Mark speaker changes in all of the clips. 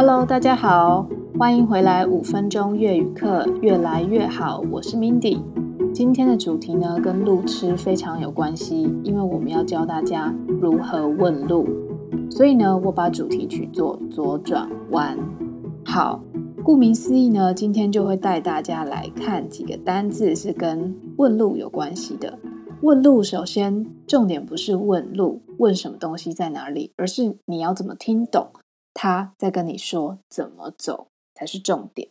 Speaker 1: Hello，大家好，欢迎回来五分钟粤语课，越来越好。我是 Mindy。今天的主题呢，跟路痴非常有关系，因为我们要教大家如何问路。所以呢，我把主题取作左转弯。好，顾名思义呢，今天就会带大家来看几个单字是跟问路有关系的。问路，首先重点不是问路，问什么东西在哪里，而是你要怎么听懂。他在跟你说怎么走才是重点，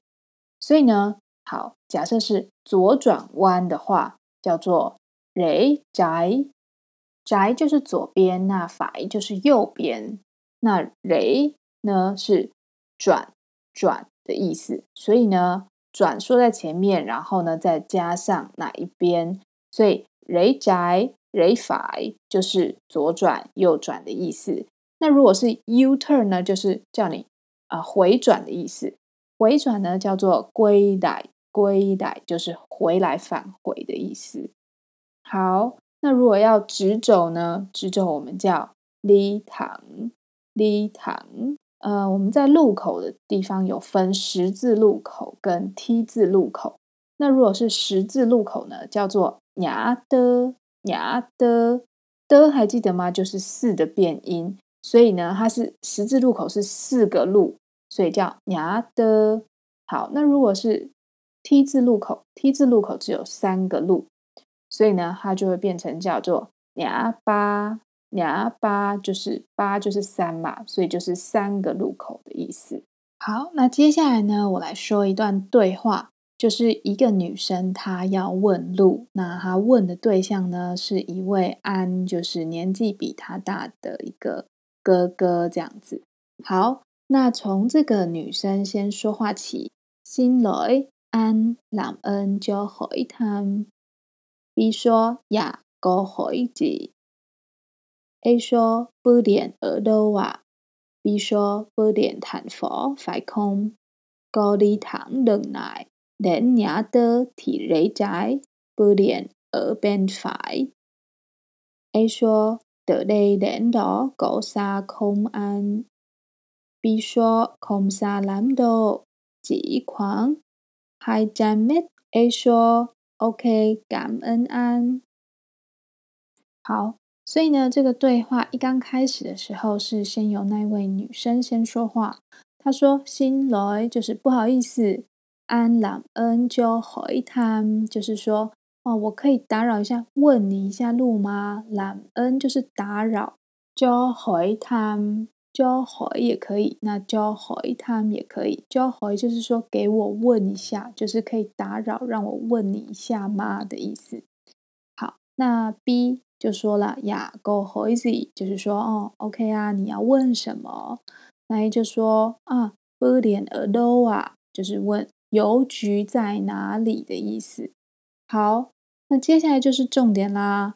Speaker 1: 所以呢，好，假设是左转弯的话，叫做 rẽ trái，trái 就是左边，那法就是右边，那 rẽ 呢是转转的意思，所以呢，转说在前面，然后呢再加上哪一边，所以 rẽ trái rẽ phải 就是左转右转的意思。那如果是 U turn 呢，就是叫你啊、回转的意思。回转呢叫做 quay lại，quay lại 就是回来返回的意思。好，那如果要直走呢，直走我们叫 đi thẳng，đi thẳng。呃，我们在路口的地方有分十字路口跟 T 字路口。那如果是十字路口呢，叫做牙的牙的的还记得吗？就是四的变音。所以呢，它是十字路口是四个路，所以叫 ngã tư。好，那如果是 T 字路口，T 字路口只有三个路，所以呢，它就会变成叫做 ngã ba，ngã ba 就是八就是三嘛，所以就是三个路口的意思。好，那接下来呢，我来说一段对话，就是一个女生她要问路，那她问的对象呢，是一位安，就是年纪比她大的一个。哥哥这样子。好，那从这个女生先说话起，新来安南恩就回他，B 说呀，哥一子，A 说不点耳朵话，B 说不点谈佛快空，高丽糖冷奶，连伢的体内在不点耳边快。A 说 từ đây đến đó có xa không anh? B 说 không xa lắm đâu, chỉ khoảng hai trăm mét. A 说 OK, cảm ơn anh。好，所以呢，这个对话一刚开始的时候是先由那位女生先说话，她说 Xin lỗi 就是不好意思，anh làm ơn cho hỏi thăm 就是说。哦，我可以打扰一下，问你一下路吗？làm ơn 就是打扰，cho hỏi thăm，cho hỏi 也可以，那 cho hỏi thăm 也可以，cho hỏi 就是说给我问一下，就是可以打扰，让我问你一下吗的意思。好，那 B 就说了呀，Go hỏi gì，就是说哦，OK 啊，你要问什么？那 A 就说啊，bưu điện ở đâu 啊，就是问邮局在哪里的意思。好。那接下来就是重点啦。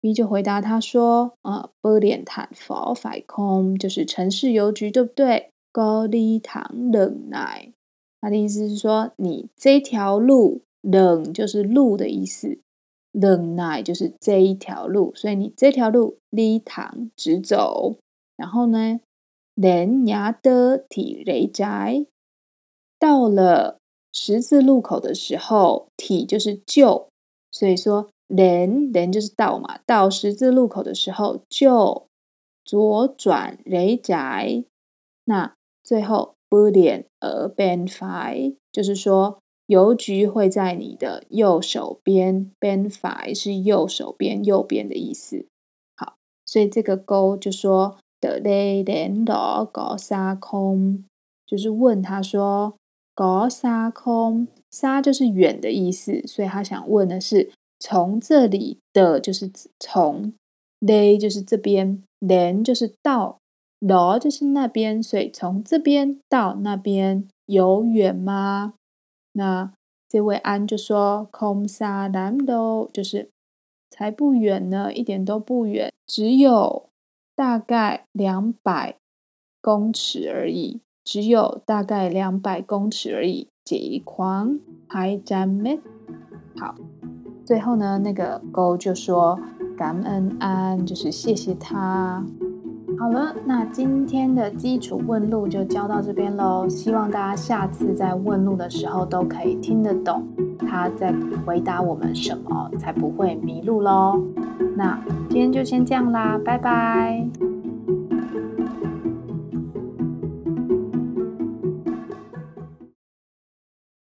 Speaker 1: B 就回答他说：“呃，不连坦佛法空就是城市邮局，对不对？高丽堂冷奶，他的意思是说，你这条路冷就是路的意思，冷奶就是这一条路，所以你这条路丽堂直走。然后呢，连牙的体雷宅到了十字路口的时候，体就是旧所以说，then then 就是到嘛，到十字路口的时候就左转雷宅。那最后，bulion a ben fi，就是说邮局会在你的右手边，ben fi 是右手边，右边的意思。好，所以这个勾就说的咧，then 到高沙空，就是问他说高沙空。沙就是远的意思，所以他想问的是从这里的就是从勒就是这边，đến 就是到，đó 就是那边，所以从这边到那边有远吗？那这位安就说，không xa lắm đâu，就是才不远呢，一点都不远，只有大概两百公尺而已，只有大概两百公尺而已。几狂还沾咩？好，最后呢，那个勾就说感恩安，就是谢谢他。好了，那今天的基础问路就教到这边喽。希望大家下次在问路的时候都可以听得懂他在回答我们什么，才不会迷路喽。那今天就先这样啦，拜拜。